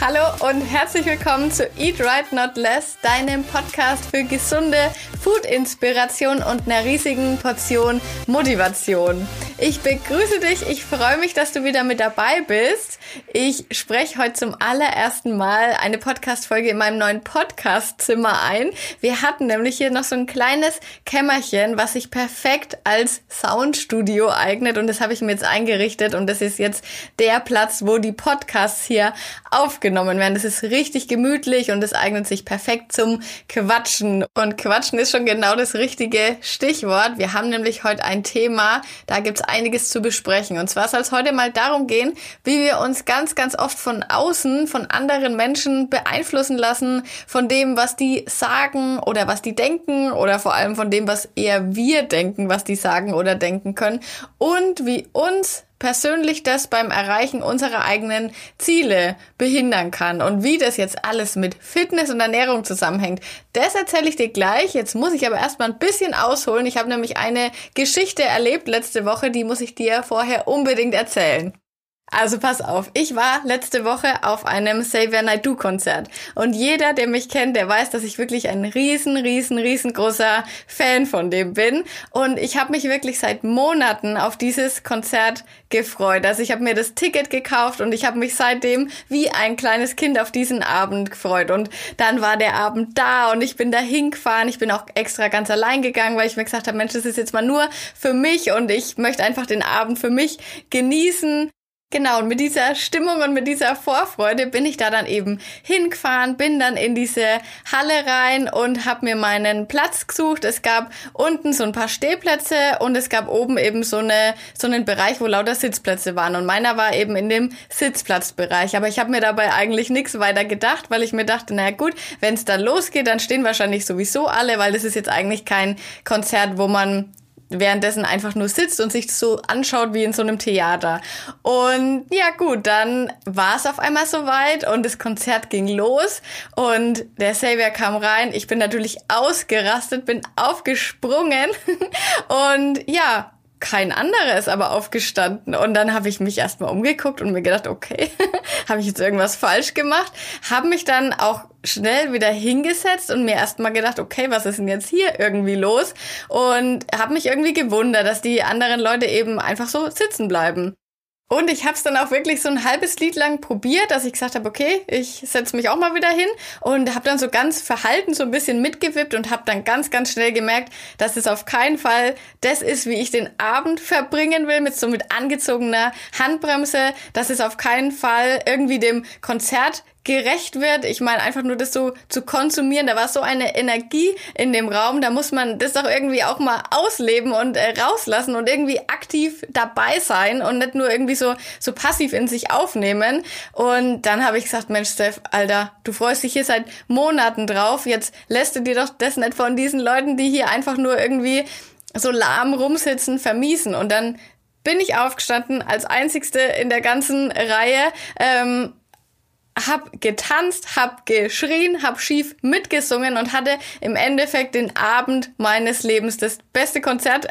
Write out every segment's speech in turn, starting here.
Hallo und herzlich willkommen zu Eat Right Not Less, deinem Podcast für gesunde Food-Inspiration und einer riesigen Portion Motivation. Ich begrüße dich, ich freue mich, dass du wieder mit dabei bist. Ich spreche heute zum allerersten Mal eine Podcast-Folge in meinem neuen Podcast-Zimmer ein. Wir hatten nämlich hier noch so ein kleines Kämmerchen, was sich perfekt als Soundstudio eignet und das habe ich mir jetzt eingerichtet und das ist jetzt der Platz, wo die Podcasts hier aufgenommen werden. Das ist richtig gemütlich und es eignet sich perfekt zum Quatschen. Und Quatschen ist schon genau das richtige Stichwort. Wir haben nämlich heute ein Thema, da gibt's einiges zu besprechen. Und zwar soll es heute mal darum gehen, wie wir uns ganz, ganz oft von außen, von anderen Menschen beeinflussen lassen, von dem, was die sagen oder was die denken oder vor allem von dem, was eher wir denken, was die sagen oder denken können und wie uns persönlich das beim Erreichen unserer eigenen Ziele behindern kann und wie das jetzt alles mit Fitness und Ernährung zusammenhängt. Das erzähle ich dir gleich. Jetzt muss ich aber erstmal ein bisschen ausholen. Ich habe nämlich eine Geschichte erlebt letzte Woche, die muss ich dir vorher unbedingt erzählen. Also pass auf, ich war letzte Woche auf einem Xavier Naidoo Konzert und jeder, der mich kennt, der weiß, dass ich wirklich ein riesen, riesen, riesengroßer Fan von dem bin und ich habe mich wirklich seit Monaten auf dieses Konzert gefreut. Also ich habe mir das Ticket gekauft und ich habe mich seitdem wie ein kleines Kind auf diesen Abend gefreut und dann war der Abend da und ich bin da hingefahren. Ich bin auch extra ganz allein gegangen, weil ich mir gesagt habe, Mensch, das ist jetzt mal nur für mich und ich möchte einfach den Abend für mich genießen Genau, und mit dieser Stimmung und mit dieser Vorfreude bin ich da dann eben hingefahren, bin dann in diese Halle rein und habe mir meinen Platz gesucht. Es gab unten so ein paar Stehplätze und es gab oben eben so, eine, so einen Bereich, wo lauter Sitzplätze waren. Und meiner war eben in dem Sitzplatzbereich. Aber ich habe mir dabei eigentlich nichts weiter gedacht, weil ich mir dachte, naja gut, wenn es dann losgeht, dann stehen wahrscheinlich sowieso alle, weil das ist jetzt eigentlich kein Konzert, wo man währenddessen einfach nur sitzt und sich so anschaut wie in so einem Theater. Und ja gut, dann war es auf einmal soweit und das Konzert ging los und der Xavier kam rein. Ich bin natürlich ausgerastet, bin aufgesprungen und ja, kein anderer ist aber aufgestanden. Und dann habe ich mich erstmal umgeguckt und mir gedacht, okay, habe ich jetzt irgendwas falsch gemacht? Habe mich dann auch schnell wieder hingesetzt und mir erstmal gedacht, okay, was ist denn jetzt hier irgendwie los? Und habe mich irgendwie gewundert, dass die anderen Leute eben einfach so sitzen bleiben. Und ich habe es dann auch wirklich so ein halbes Lied lang probiert, dass ich gesagt habe, okay, ich setze mich auch mal wieder hin. Und habe dann so ganz verhalten so ein bisschen mitgewippt und habe dann ganz, ganz schnell gemerkt, dass es auf keinen Fall das ist, wie ich den Abend verbringen will, mit so mit angezogener Handbremse, dass es auf keinen Fall irgendwie dem Konzert gerecht wird. Ich meine, einfach nur das so zu konsumieren, da war so eine Energie in dem Raum, da muss man das doch irgendwie auch mal ausleben und äh, rauslassen und irgendwie aktiv dabei sein und nicht nur irgendwie so, so passiv in sich aufnehmen. Und dann habe ich gesagt, Mensch, Steph, Alter, du freust dich hier seit Monaten drauf, jetzt lässt du dir doch das nicht von diesen Leuten, die hier einfach nur irgendwie so lahm rumsitzen, vermiesen. Und dann bin ich aufgestanden als einzigste in der ganzen Reihe ähm, hab getanzt, hab geschrien, hab schief mitgesungen und hatte im Endeffekt den Abend meines Lebens. Das beste Konzert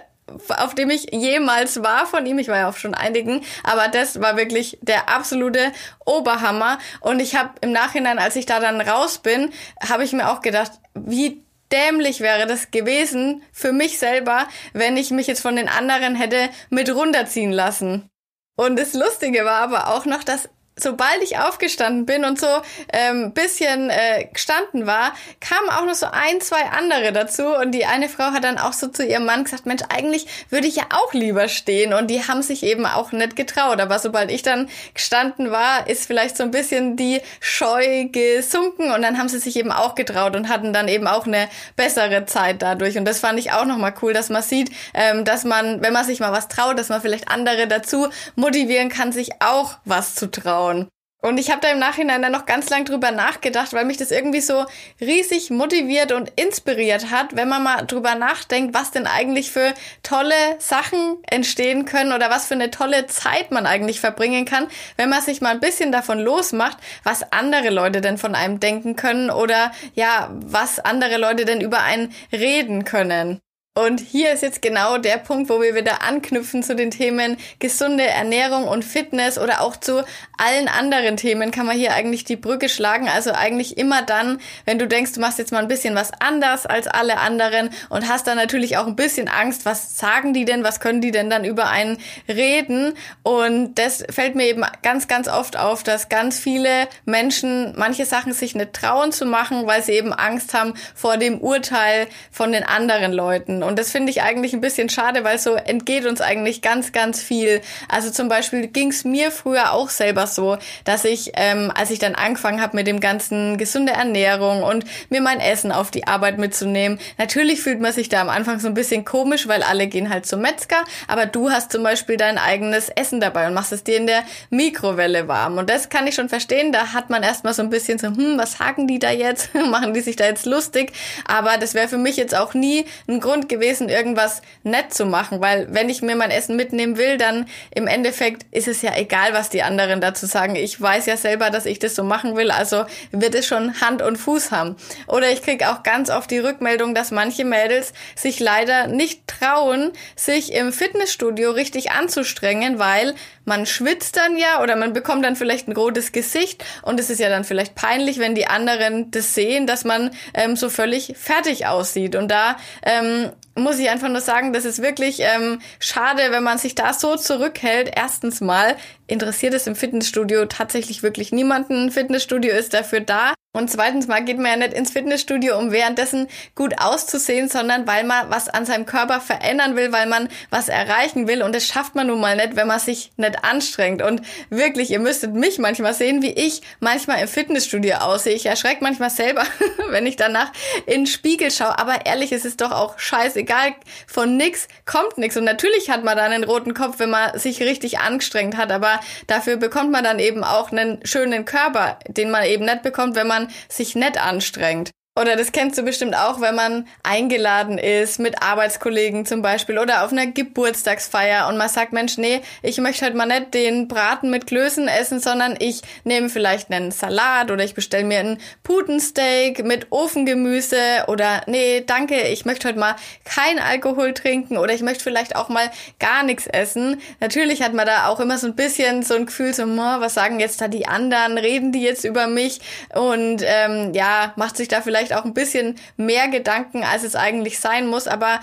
auf dem ich jemals war von ihm. Ich war ja auf schon einigen, aber das war wirklich der absolute Oberhammer. Und ich habe im Nachhinein, als ich da dann raus bin, habe ich mir auch gedacht, wie dämlich wäre das gewesen für mich selber, wenn ich mich jetzt von den anderen hätte mit runterziehen lassen. Und das Lustige war aber auch noch, dass sobald ich aufgestanden bin und so ähm, bisschen äh, gestanden war, kamen auch noch so ein, zwei andere dazu. Und die eine Frau hat dann auch so zu ihrem Mann gesagt, Mensch, eigentlich würde ich ja auch lieber stehen. Und die haben sich eben auch nicht getraut, aber sobald ich dann gestanden war, ist vielleicht so ein bisschen die Scheu gesunken. Und dann haben sie sich eben auch getraut und hatten dann eben auch eine bessere Zeit dadurch. Und das fand ich auch nochmal cool, dass man sieht, ähm, dass man, wenn man sich mal was traut, dass man vielleicht andere dazu motivieren kann, sich auch was zu trauen bauen. Und ich habe da im Nachhinein dann noch ganz lang drüber nachgedacht, weil mich das irgendwie so riesig motiviert und inspiriert hat, wenn man mal drüber nachdenkt, was denn eigentlich für tolle Sachen entstehen können oder was für eine tolle Zeit man eigentlich verbringen kann, wenn man sich mal ein bisschen davon losmacht, was andere Leute denn von einem denken können oder ja, was andere Leute denn über einen reden können. Und hier ist jetzt genau der Punkt, wo wir wieder anknüpfen zu den Themen gesunde Ernährung und Fitness oder auch zu allen anderen Themen kann man hier eigentlich die Brücke schlagen. Also eigentlich immer dann, wenn du denkst, du machst jetzt mal ein bisschen was anders als alle anderen und hast dann natürlich auch ein bisschen Angst, was sagen die denn, was können die denn dann über einen reden? Und das fällt mir eben ganz, ganz oft auf, dass ganz viele Menschen manche Sachen sich nicht trauen zu machen, weil sie eben Angst haben vor dem Urteil von den anderen Leuten. Und das finde ich eigentlich ein bisschen schade, weil so entgeht uns eigentlich ganz, ganz viel. Also zum Beispiel ging es mir früher auch selber so, dass ich, ähm, als ich dann angefangen habe mit dem ganzen gesunde Ernährung und mir mein Essen auf die Arbeit mitzunehmen, natürlich fühlt man sich da am Anfang so ein bisschen komisch, weil alle gehen halt zum Metzger, aber du hast zum Beispiel dein eigenes Essen dabei und machst es dir in der Mikrowelle warm. Und das kann ich schon verstehen. Da hat man erstmal so ein bisschen so, hm, was sagen die da jetzt? Machen die sich da jetzt lustig? Aber das wäre für mich jetzt auch nie ein Grund gewesen, gewesen, irgendwas nett zu machen, weil wenn ich mir mein Essen mitnehmen will, dann im Endeffekt ist es ja egal, was die anderen dazu sagen. Ich weiß ja selber, dass ich das so machen will, also wird es schon Hand und Fuß haben. Oder ich kriege auch ganz oft die Rückmeldung, dass manche Mädels sich leider nicht trauen, sich im Fitnessstudio richtig anzustrengen, weil man schwitzt dann ja oder man bekommt dann vielleicht ein rotes Gesicht und es ist ja dann vielleicht peinlich, wenn die anderen das sehen, dass man ähm, so völlig fertig aussieht. Und da ähm, muss ich einfach nur sagen, das ist wirklich ähm, schade, wenn man sich da so zurückhält. Erstens mal interessiert es im Fitnessstudio tatsächlich wirklich niemanden. Fitnessstudio ist dafür da, und zweitens mal geht man ja nicht ins Fitnessstudio, um währenddessen gut auszusehen, sondern weil man was an seinem Körper verändern will, weil man was erreichen will. Und das schafft man nun mal nicht, wenn man sich nicht anstrengt. Und wirklich, ihr müsstet mich manchmal sehen, wie ich manchmal im Fitnessstudio aussehe. Ich erschrecke manchmal selber, wenn ich danach in den Spiegel schaue. Aber ehrlich, es ist doch auch scheißegal. Von nix kommt nix. Und natürlich hat man dann einen roten Kopf, wenn man sich richtig angestrengt hat. Aber dafür bekommt man dann eben auch einen schönen Körper, den man eben nicht bekommt, wenn man sich nett anstrengt. Oder das kennst du bestimmt auch, wenn man eingeladen ist mit Arbeitskollegen zum Beispiel oder auf einer Geburtstagsfeier und man sagt, Mensch, nee, ich möchte heute mal nicht den Braten mit Klößen essen, sondern ich nehme vielleicht einen Salat oder ich bestelle mir einen Putensteak mit Ofengemüse oder nee, danke, ich möchte heute mal kein Alkohol trinken oder ich möchte vielleicht auch mal gar nichts essen. Natürlich hat man da auch immer so ein bisschen so ein Gefühl, so, was sagen jetzt da die anderen, reden die jetzt über mich und ähm, ja, macht sich da vielleicht vielleicht auch ein bisschen mehr Gedanken, als es eigentlich sein muss. Aber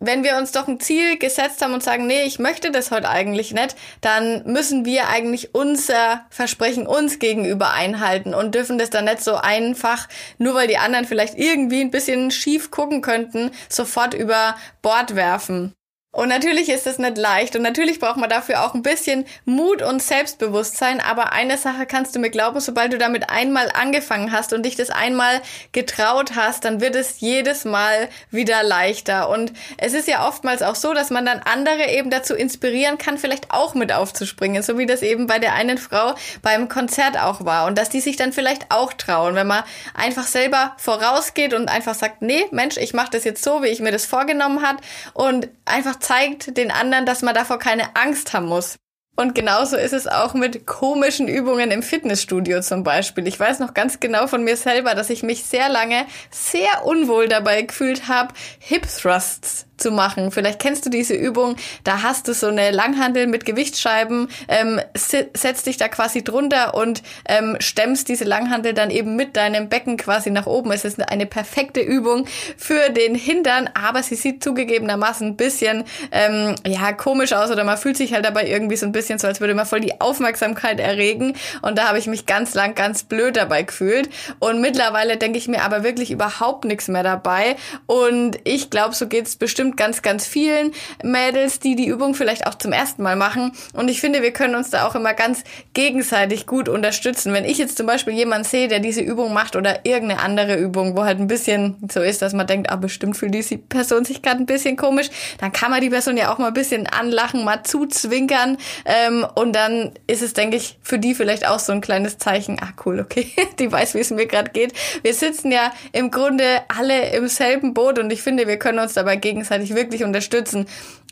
wenn wir uns doch ein Ziel gesetzt haben und sagen, nee, ich möchte das heute eigentlich nicht, dann müssen wir eigentlich unser Versprechen uns gegenüber einhalten und dürfen das dann nicht so einfach, nur weil die anderen vielleicht irgendwie ein bisschen schief gucken könnten, sofort über Bord werfen. Und natürlich ist es nicht leicht und natürlich braucht man dafür auch ein bisschen Mut und Selbstbewusstsein. Aber eine Sache kannst du mir glauben, sobald du damit einmal angefangen hast und dich das einmal getraut hast, dann wird es jedes Mal wieder leichter. Und es ist ja oftmals auch so, dass man dann andere eben dazu inspirieren kann, vielleicht auch mit aufzuspringen, so wie das eben bei der einen Frau beim Konzert auch war. Und dass die sich dann vielleicht auch trauen, wenn man einfach selber vorausgeht und einfach sagt, nee, Mensch, ich mache das jetzt so, wie ich mir das vorgenommen hat und einfach zeigt den anderen, dass man davor keine Angst haben muss. Und genauso ist es auch mit komischen Übungen im Fitnessstudio zum Beispiel. Ich weiß noch ganz genau von mir selber, dass ich mich sehr lange sehr unwohl dabei gefühlt habe, Hip Thrusts zu machen. Vielleicht kennst du diese Übung, da hast du so eine Langhandel mit Gewichtsscheiben, ähm, setzt dich da quasi drunter und ähm, stemmst diese Langhandel dann eben mit deinem Becken quasi nach oben. Es ist eine perfekte Übung für den Hintern, aber sie sieht zugegebenermaßen ein bisschen ähm, ja komisch aus oder man fühlt sich halt dabei irgendwie so ein bisschen so, als würde man voll die Aufmerksamkeit erregen und da habe ich mich ganz lang ganz blöd dabei gefühlt und mittlerweile denke ich mir aber wirklich überhaupt nichts mehr dabei und ich glaube, so geht's bestimmt bestimmt ganz, ganz vielen Mädels, die die Übung vielleicht auch zum ersten Mal machen. Und ich finde, wir können uns da auch immer ganz gegenseitig gut unterstützen. Wenn ich jetzt zum Beispiel jemanden sehe, der diese Übung macht oder irgendeine andere Übung, wo halt ein bisschen so ist, dass man denkt, ah, bestimmt fühlt diese Person sich gerade ein bisschen komisch, dann kann man die Person ja auch mal ein bisschen anlachen, mal zuzwinkern. Ähm, und dann ist es, denke ich, für die vielleicht auch so ein kleines Zeichen, ah cool, okay, die weiß, wie es mir gerade geht. Wir sitzen ja im Grunde alle im selben Boot und ich finde, wir können uns dabei gegenseitig gegenseitig wirklich unterstützen.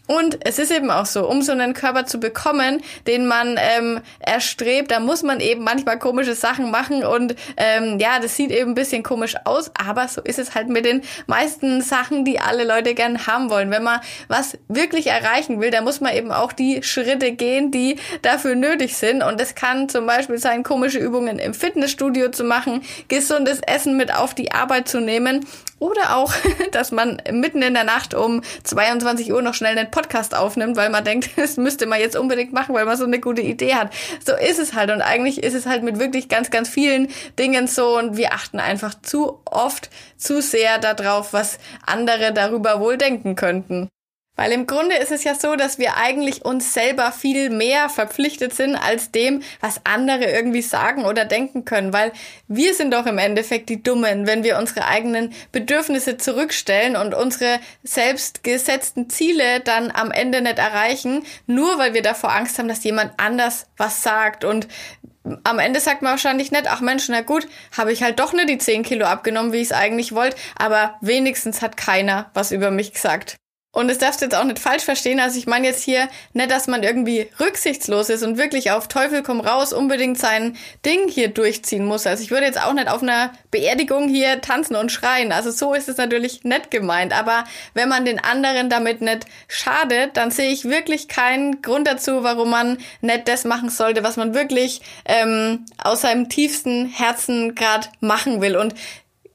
Und es ist eben auch so, um so einen Körper zu bekommen, den man ähm, erstrebt, da muss man eben manchmal komische Sachen machen und ähm, ja, das sieht eben ein bisschen komisch aus, aber so ist es halt mit den meisten Sachen, die alle Leute gern haben wollen. Wenn man was wirklich erreichen will, dann muss man eben auch die Schritte gehen, die dafür nötig sind und das kann zum Beispiel sein, komische Übungen im Fitnessstudio zu machen, gesundes Essen mit auf die Arbeit zu nehmen oder auch, dass man mitten in der Nacht um 22 Uhr noch schnell einen Podcast aufnimmt, weil man denkt, das müsste man jetzt unbedingt machen, weil man so eine gute Idee hat. So ist es halt. Und eigentlich ist es halt mit wirklich ganz, ganz vielen Dingen so. Und wir achten einfach zu oft, zu sehr darauf, was andere darüber wohl denken könnten. Weil im Grunde ist es ja so, dass wir eigentlich uns selber viel mehr verpflichtet sind als dem, was andere irgendwie sagen oder denken können. Weil wir sind doch im Endeffekt die Dummen, wenn wir unsere eigenen Bedürfnisse zurückstellen und unsere selbst gesetzten Ziele dann am Ende nicht erreichen, nur weil wir davor Angst haben, dass jemand anders was sagt. Und am Ende sagt man wahrscheinlich nicht, ach Mensch, na gut, habe ich halt doch nicht die 10 Kilo abgenommen, wie ich es eigentlich wollte, aber wenigstens hat keiner was über mich gesagt. Und das darfst du jetzt auch nicht falsch verstehen. Also ich meine jetzt hier nicht, dass man irgendwie rücksichtslos ist und wirklich auf Teufel komm raus unbedingt sein Ding hier durchziehen muss. Also ich würde jetzt auch nicht auf einer Beerdigung hier tanzen und schreien. Also so ist es natürlich nett gemeint. Aber wenn man den anderen damit nicht schadet, dann sehe ich wirklich keinen Grund dazu, warum man nicht das machen sollte, was man wirklich ähm, aus seinem tiefsten Herzen gerade machen will. Und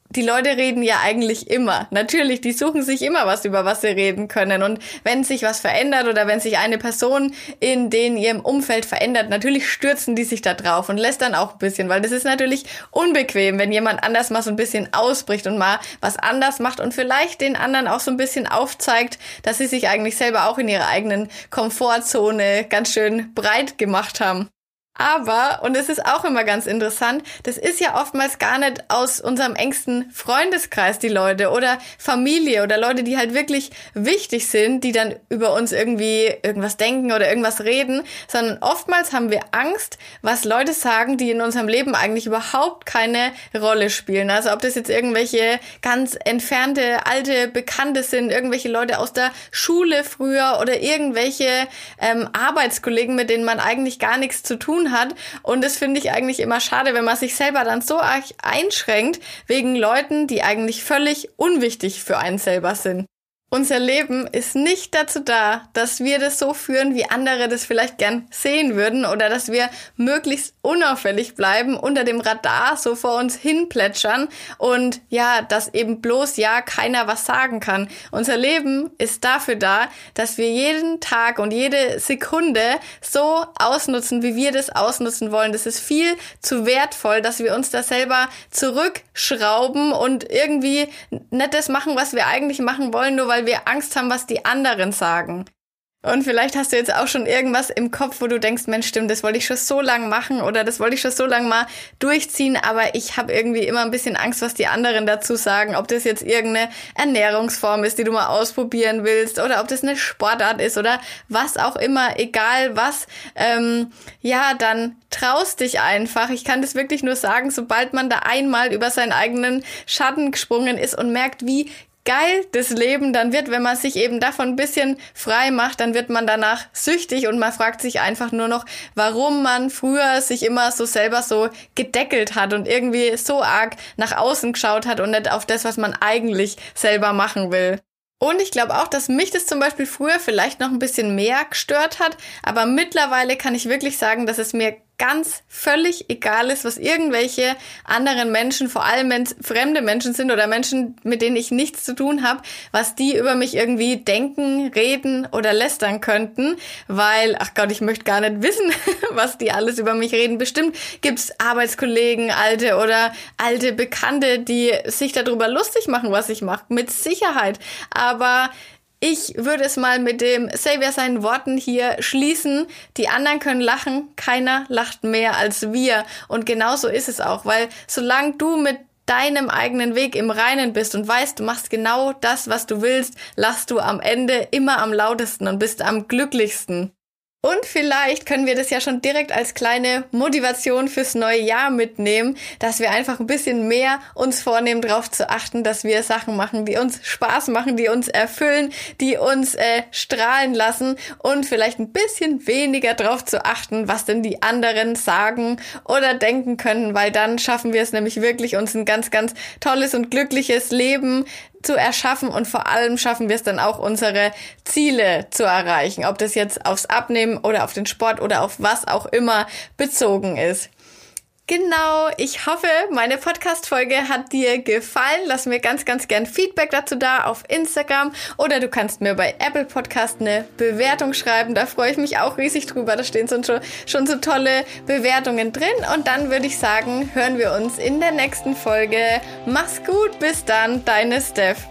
die Leute reden ja eigentlich immer. Natürlich, die suchen sich immer was, über was sie reden können. Und wenn sich was verändert oder wenn sich eine Person in den ihrem Umfeld verändert, natürlich stürzen die sich da drauf und lässt dann auch ein bisschen, weil das ist natürlich unbequem, wenn jemand anders mal so ein bisschen ausbricht und mal was anders macht und vielleicht den anderen auch so ein bisschen aufzeigt, dass sie sich eigentlich selber auch in ihrer eigenen Komfortzone ganz schön breit gemacht haben. Aber, und es ist auch immer ganz interessant, das ist ja oftmals gar nicht aus unserem engsten Freundeskreis die Leute oder Familie oder Leute, die halt wirklich wichtig sind, die dann über uns irgendwie irgendwas denken oder irgendwas reden, sondern oftmals haben wir Angst, was Leute sagen, die in unserem Leben eigentlich überhaupt keine Rolle spielen. Also ob das jetzt irgendwelche ganz entfernte, alte Bekannte sind, irgendwelche Leute aus der Schule früher oder irgendwelche ähm, Arbeitskollegen, mit denen man eigentlich gar nichts zu tun hat. Und das finde ich eigentlich immer schade, wenn man sich selber dann so einschränkt wegen Leuten, die eigentlich völlig unwichtig für einen selber sind. Unser Leben ist nicht dazu da, dass wir das so führen, wie andere das vielleicht gern sehen würden oder dass wir möglichst unauffällig bleiben, unter dem Radar so vor uns hin plätschern und ja, dass eben bloß ja keiner was sagen kann. Unser Leben ist dafür da, dass wir jeden Tag und jede Sekunde so ausnutzen, wie wir das ausnutzen wollen. Das ist viel zu wertvoll, dass wir uns da selber zurückschrauben und irgendwie nicht das machen, was wir eigentlich machen wollen, nur weil weil wir Angst haben, was die anderen sagen. Und vielleicht hast du jetzt auch schon irgendwas im Kopf, wo du denkst, Mensch, stimmt, das wollte ich schon so lange machen oder das wollte ich schon so lange mal durchziehen, aber ich habe irgendwie immer ein bisschen Angst, was die anderen dazu sagen, ob das jetzt irgendeine Ernährungsform ist, die du mal ausprobieren willst oder ob das eine Sportart ist oder was auch immer, egal was, ähm, ja, dann traust dich einfach. Ich kann das wirklich nur sagen, sobald man da einmal über seinen eigenen Schatten gesprungen ist und merkt, wie geil das Leben dann wird, wenn man sich eben davon ein bisschen frei macht, dann wird man danach süchtig und man fragt sich einfach nur noch, warum man früher sich immer so selber so gedeckelt hat und irgendwie so arg nach außen geschaut hat und nicht auf das, was man eigentlich selber machen will. Und ich glaube auch, dass mich das zum Beispiel früher vielleicht noch ein bisschen mehr gestört hat, aber mittlerweile kann ich wirklich sagen, dass es mir ganz völlig egal ist, was irgendwelche anderen Menschen, vor allem wenn es fremde Menschen sind oder Menschen, mit denen ich nichts zu tun habe, was die über mich irgendwie denken, reden oder lästern könnten, weil, ach Gott, ich möchte gar nicht wissen, was die alles über mich reden. Bestimmt gibt's Arbeitskollegen, alte oder alte Bekannte, die sich darüber lustig machen, was ich mache, mit Sicherheit. Aber ich würde es mal mit dem Savior seinen Worten hier schließen. Die anderen können lachen, keiner lacht mehr als wir. Und genauso ist es auch, weil solange du mit deinem eigenen Weg im Reinen bist und weißt, du machst genau das, was du willst, lachst du am Ende immer am lautesten und bist am glücklichsten. Und vielleicht können wir das ja schon direkt als kleine Motivation fürs neue Jahr mitnehmen, dass wir einfach ein bisschen mehr uns vornehmen, darauf zu achten, dass wir Sachen machen, die uns Spaß machen, die uns erfüllen, die uns äh, strahlen lassen und vielleicht ein bisschen weniger darauf zu achten, was denn die anderen sagen oder denken können, weil dann schaffen wir es nämlich wirklich, uns ein ganz, ganz tolles und glückliches Leben zu erschaffen und vor allem schaffen wir es dann auch, unsere Ziele zu erreichen, ob das jetzt aufs Abnehmen oder auf den Sport oder auf was auch immer bezogen ist. Genau, ich hoffe, meine Podcast-Folge hat dir gefallen. Lass mir ganz, ganz gern Feedback dazu da auf Instagram oder du kannst mir bei Apple Podcast eine Bewertung schreiben. Da freue ich mich auch riesig drüber. Da stehen schon, schon so tolle Bewertungen drin. Und dann würde ich sagen, hören wir uns in der nächsten Folge. Mach's gut, bis dann, deine Steph.